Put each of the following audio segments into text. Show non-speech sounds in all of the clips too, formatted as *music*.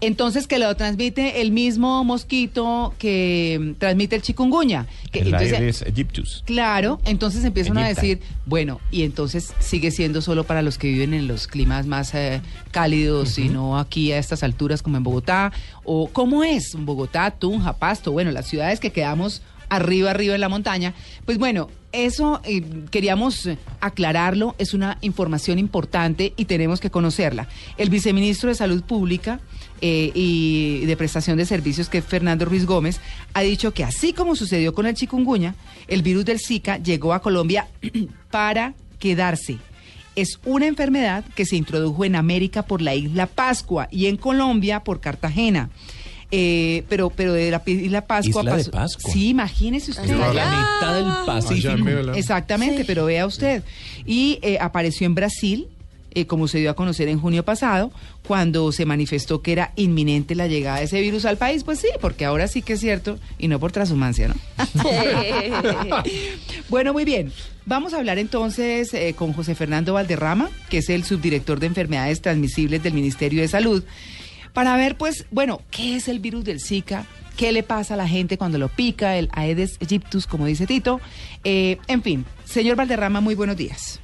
Entonces, que lo transmite el mismo mosquito que transmite el chikungunya. Que, El entonces, Aedes aegyptus. Claro, entonces empiezan a decir, bueno, y entonces sigue siendo solo para los que viven en los climas más eh, cálidos y no aquí a estas alturas como en Bogotá. O cómo es Bogotá, Tunja, Pasto, bueno, las ciudades que quedamos arriba, arriba en la montaña. Pues bueno, eso eh, queríamos aclararlo, es una información importante y tenemos que conocerla. El viceministro de Salud Pública eh, y de Prestación de Servicios, que es Fernando Ruiz Gómez, ha dicho que así como sucedió con el chikungunya, el virus del Zika llegó a Colombia *clears throat* para quedarse. Es una enfermedad que se introdujo en América por la isla Pascua y en Colombia por Cartagena. Eh, pero, pero de la isla Pascua Isla de pasó- Pascua. Sí, imagínese usted. La mitad del Pacífico. Exactamente, pero vea usted. Y eh, apareció en Brasil, eh, como se dio a conocer en junio pasado, cuando se manifestó que era inminente la llegada de ese virus al país. Pues sí, porque ahora sí que es cierto, y no por transhumancia, ¿no? *laughs* bueno, muy bien. Vamos a hablar entonces eh, con José Fernando Valderrama, que es el subdirector de enfermedades transmisibles del Ministerio de Salud, para ver, pues, bueno, ¿qué es el virus del Zika? ¿Qué le pasa a la gente cuando lo pica? El Aedes aegyptus, como dice Tito. Eh, en fin, señor Valderrama, muy buenos días.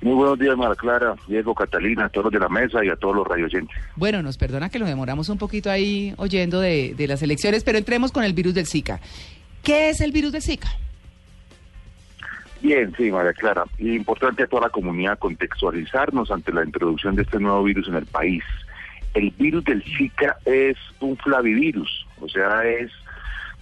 Muy buenos días, Mara Clara, Diego, Catalina, a todos los de la mesa y a todos los radioyentes. Bueno, nos perdona que lo demoramos un poquito ahí oyendo de, de las elecciones, pero entremos con el virus del Zika. ¿Qué es el virus del Zika? Bien, sí, María Clara. Importante a toda la comunidad contextualizarnos ante la introducción de este nuevo virus en el país. El virus del Zika es un flavivirus, o sea, es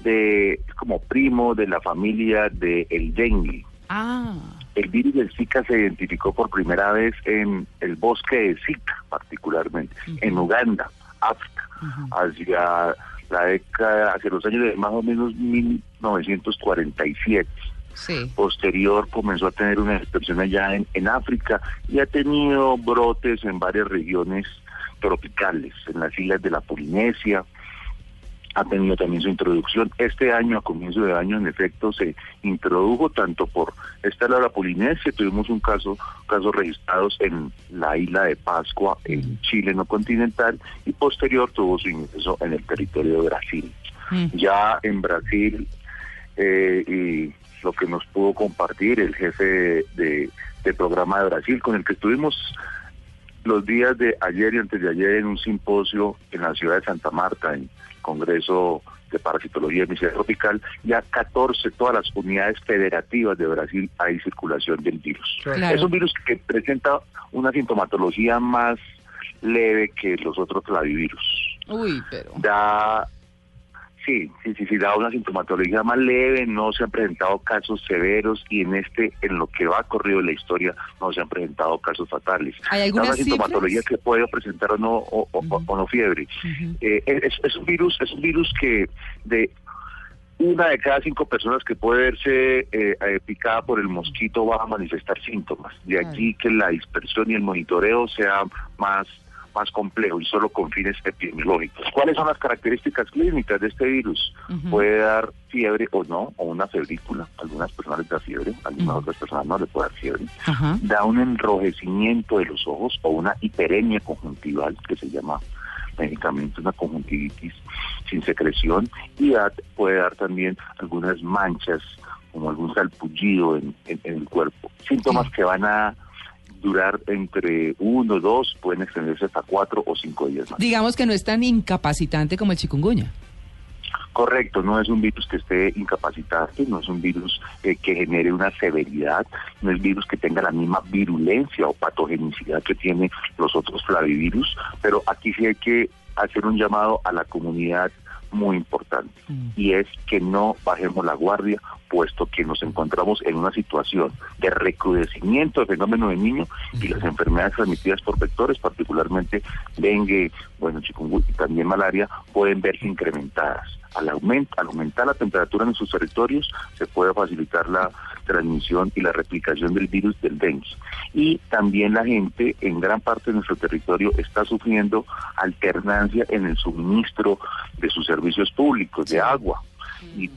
de es como primo de la familia del dengue. Ah, El virus del Zika se identificó por primera vez en el bosque de Zika, particularmente, en Uganda, África, hacia la década, hacia los años de más o menos 1947. sí. Posterior comenzó a tener una expresión allá en, en África y ha tenido brotes en varias regiones tropicales, en las islas de la Polinesia, ha tenido también su introducción. Este año, a comienzo de año, en efecto, se introdujo tanto por esta de la Polinesia, tuvimos un caso, casos registrados en la isla de Pascua, en Chile no continental, y posterior tuvo su ingreso en el territorio de Brasil. Mm. Ya en Brasil, eh, y lo que nos pudo compartir el jefe de, de- de programa de Brasil, con el que estuvimos los días de ayer y antes de ayer en un simposio en la ciudad de Santa Marta, en Congreso de Parasitología y Medicina Tropical, ya 14, todas las unidades federativas de Brasil hay circulación del virus. Claro. Es un virus que presenta una sintomatología más leve que los otros flavivirus Uy, pero... da sí, sí, sí, sí, da una sintomatología más leve, no se han presentado casos severos y en este, en lo que va corrido en la historia, no se han presentado casos fatales. ¿Hay Da algunas una sintomatología que puede presentar o no, o, o- Ujú. o no fiebre. Eh, es, es un virus, es un virus que de una de cada cinco personas que puede verse eh, eh, picada por el mosquito va a manifestar síntomas. De allí que la dispersión y el monitoreo sea más más complejo y solo con fines epidemiológicos. ¿Cuáles son las características clínicas de este virus? Puede dar fiebre o no, o una febrícula. Algunas personas les da fiebre, algunas otras personas no les puede dar fiebre da un enrojecimiento de los ojos o una hiperemia conjuntival que se llama médicamente una conjuntivitis sin secreción y da- puede dar también algunas manchas como algún salpullido en, en- en el cuerpo. Síntomas Sí. que van a durar entre uno, dos, pueden extenderse hasta cuatro o cinco días más. Digamos que no es tan incapacitante como el chikungunya. Correcto, no es un virus que esté incapacitante, no es un virus eh, que genere una severidad, no es virus que tenga la misma virulencia o patogenicidad que tiene los otros flavivirus, pero aquí sí hay que hacer un llamado a la comunidad muy importante. Y es que no bajemos la guardia puesto que nos encontramos en una situación de recrudecimiento del fenómeno de niño y las enfermedades transmitidas por vectores, particularmente dengue, bueno, chikungunya y también malaria, pueden verse incrementadas. Al, aumento, al aumentar la temperatura en sus territorios, se puede facilitar la transmisión y la replicación del virus del dengue. Y también la gente en gran parte de nuestro territorio está sufriendo alternancia en el suministro de sus servicios públicos, de agua. Y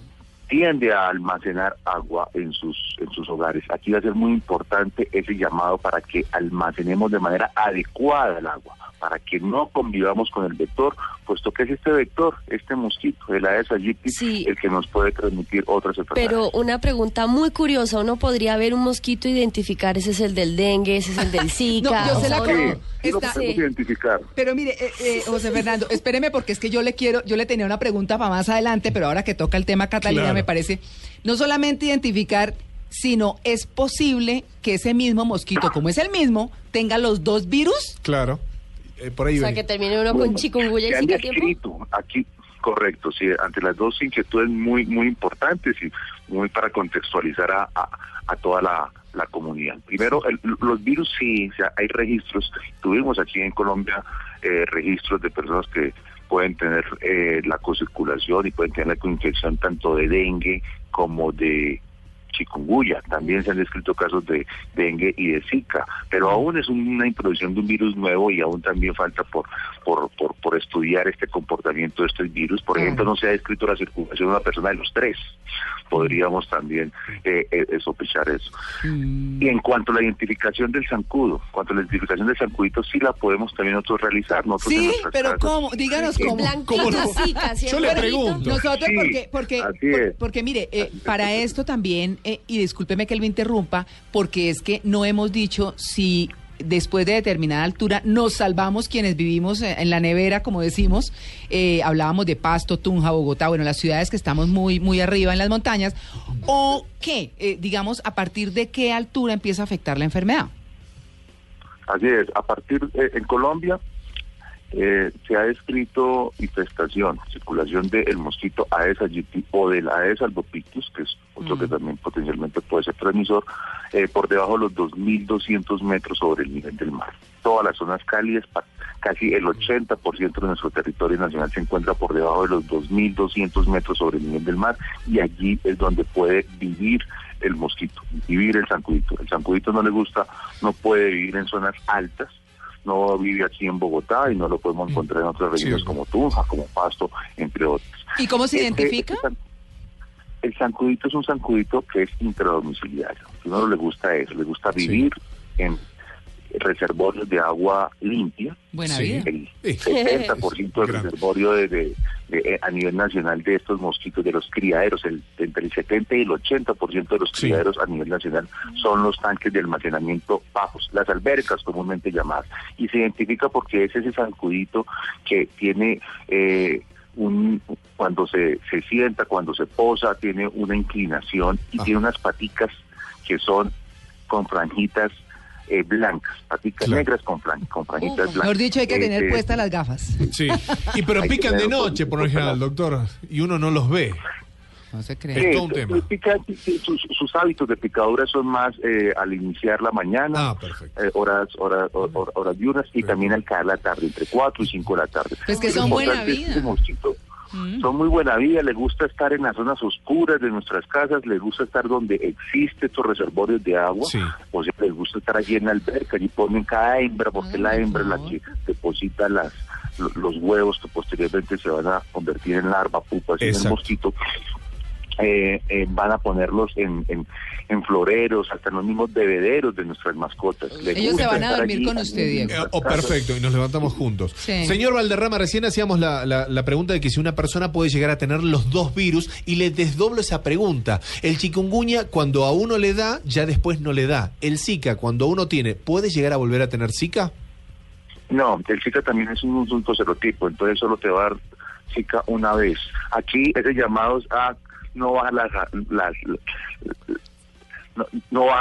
tiende a almacenar agua en sus en sus hogares. Aquí va a ser muy importante ese llamado para que almacenemos de manera adecuada el agua, para que no convivamos con el vector, puesto que es este vector, este mosquito, el Aedes aegypti, Sí. el que nos puede transmitir otras enfermedades. Pero una pregunta muy curiosa, uno podría ver un mosquito e identificar ese es el del dengue, ese es el del *laughs* Zika. No, yo la sí, sí lo está- podemos Sí. identificar. Pero mire, eh, eh, José Fernando, espéreme porque es que yo le quiero, yo le tenía una pregunta para más adelante, pero ahora que toca el tema Catalina, Claro. me parece, no solamente identificar, sino es posible que ese mismo mosquito, como es el mismo, tenga los dos virus. Claro. Eh, por o ahí sea, ven. que termine uno con chikungunya y tiempo. aquí, correcto, sí, ante las dos inquietudes muy muy importantes y muy para contextualizar a, a- a toda la, la comunidad. Primero, el- los virus sí, o hay registros, tuvimos aquí en Colombia eh, registros de personas que pueden tener eh, la cocirculación y pueden tener la coinfección tanto de dengue como de chikungunya. También se han descrito casos de dengue y de zika, pero aún es una introducción de un virus nuevo y aún también falta por, por, por, por estudiar este comportamiento de estos virus. Por ejemplo, no se ha descrito la circulación de una persona de los tres. Podríamos también eh, eh, eh, sospechar eso. Y en cuanto a la identificación del zancudo, en cuanto a la identificación del zancudito, sí la podemos también nosotros realizar. Nosotros Sí, pero casas. ¿cómo? Díganos cómo. ¿Cómo no? Zika, ¿sí? Yo le pregunto. Nosotros, Sí, porque, porque, así por- es. porque mire, eh, para esto también, eh, y discúlpeme que lo interrumpa, porque es que no hemos dicho si después de determinada altura nos salvamos quienes vivimos eh, en la nevera, como decimos, eh, hablábamos de Pasto, Tunja, Bogotá, bueno, las ciudades que estamos muy, muy arriba en las montañas, o qué, digamos, a partir de qué altura empieza a afectar la enfermedad. Así es, a partir, en Colombia eh, se ha descrito infestación, circulación del mosquito Aedes aegypti o del Aedes albopictus, que es otro que también potencialmente puede ser transmisor, eh, por debajo de los 2.200 metros sobre el nivel del mar. Todas las zonas cálidas, casi el 80% de nuestro territorio nacional se encuentra por debajo de los 2.200 metros sobre el nivel del mar y allí es donde puede vivir el mosquito, vivir el zancudito. El zancudito no le gusta, no puede vivir en zonas altas, no vive aquí en Bogotá y no lo podemos encontrar en otras regiones Sí. como Tunja, como Pasto, entre otras. ¿Y cómo se Este- identifica? este el zancudito es un zancudito que es intradomiciliario. A uno le gusta eso, le gusta Sí. vivir en reservorios de agua limpia. Buena Sí. vida. El Sí. 70% del reservorio de, de- de- eh, a nivel nacional de estos mosquitos, de los criaderos, el, entre el 70 y el 80% de los Sí. criaderos a nivel nacional son los tanques de almacenamiento bajos, las albercas comúnmente llamadas. Y se identifica porque es ese zancudito que tiene... eh, un, cuando se, se sienta, cuando se posa, tiene una inclinación y tiene unas paticas que son con franjitas eh, blancas, paticas Claro. negras con, fran- con franjitas Uf. blancas. Mejor dicho, hay que Eh, tener eh, puestas las gafas. Sí. Y *laughs* pero pican de noche, por lo general, doctor. Y uno no los ve. No se Es cree. todo un tema. pica- sus, sus hábitos de picadura son más eh, al iniciar la mañana, Ah, perfecto. eh, horas, horas, hor- horas diurnas y también al caer la tarde, entre 4 y 5 de la tarde. Pues que son buena importante es Son muy buena vida, le gusta estar en las zonas oscuras de nuestras casas, les gusta estar donde existe estos reservorios de agua, Sí. o sea, les gusta estar allí en la alberca, allí ponen cada hembra, porque Ay, la por hembra es la que deposita las lo- los huevos que posteriormente se van a convertir en larva, pupas y en mosquito. Eh, eh, van a ponerlos en, en, en floreros, hasta en los mismos bebederos de nuestras mascotas. Les Ellos se van a dormir allí con usted, Diego. Eh, oh, perfecto, y nos levantamos juntos. Sí. Señor Valderrama, recién hacíamos la, la- la pregunta de que si una persona puede llegar a tener los dos virus y le desdoblo esa pregunta. El chikungunya, cuando a uno le da, ya después no le da. El Zika, cuando uno tiene, ¿puede llegar a volver a tener Zika? No, el Zika también es un asunto serotipo, entonces solo te va a dar Zika una vez. Aquí es a no bajar las, las- no,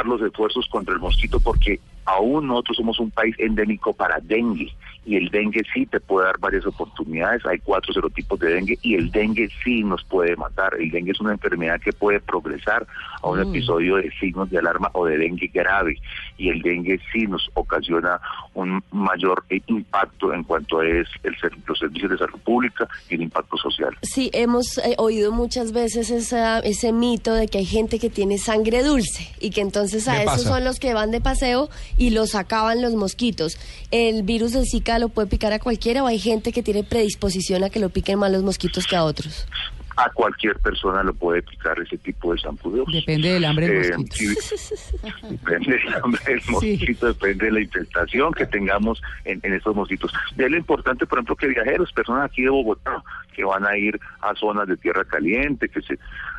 los esfuerzos contra el mosquito porque aún nosotros somos un país endémico para dengue y el dengue sí te puede dar varias oportunidades. Hay cuatro serotipos de dengue y el dengue sí nos puede matar. El dengue es una enfermedad que puede progresar a un episodio de signos de alarma o de dengue grave y el dengue sí nos ocasiona un mayor eh, impacto en cuanto a es el, ser- los servicios de salud pública y el impacto social. Sí, hemos eh, oído muchas veces esa, ese mito de que hay gente que tiene sangre dulce y que entonces a esos pasa. son los que van de paseo y los acaban los mosquitos. ¿El virus del Zika lo puede picar a cualquiera o hay gente que tiene predisposición a que lo piquen más los mosquitos que a otros? A cualquier persona lo puede picar ese tipo de zancudos. Depende del hambre del Eh, mosquito. *laughs* depende del hambre del mosquito, depende de la infestación que tengamos en, en estos mosquitos. De lo importante, por ejemplo, que viajeros, personas aquí de Bogotá, que van a ir a zonas de tierra caliente, que se,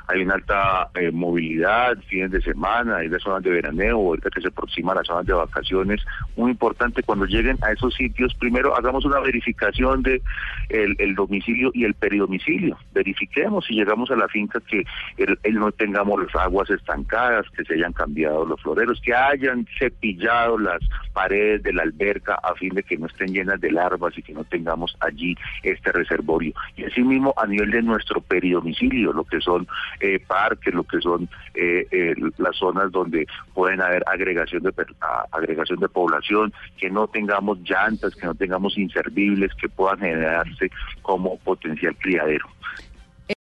hay una alta eh, movilidad, fines de semana, hay las zonas de veraneo, ahorita que se aproximan las zonas de vacaciones, muy importante cuando lleguen a esos sitios, primero hagamos una verificación de el, domicilio y el peridomicilio, verifiquemos si llegamos a la finca que el, el no tengamos las aguas estancadas, que se hayan cambiado los floreros, que hayan cepillado las paredes de la alberca a fin de que no estén llenas de larvas y que no tengamos allí este reservorio. Y asimismo a nivel de nuestro peridomicilio, lo que son eh, parques, lo que son eh, eh, las zonas donde pueden haber agregación de per- a- agregación de población, que no tengamos llantas, que no tengamos inservibles que puedan generarse como potencial criadero.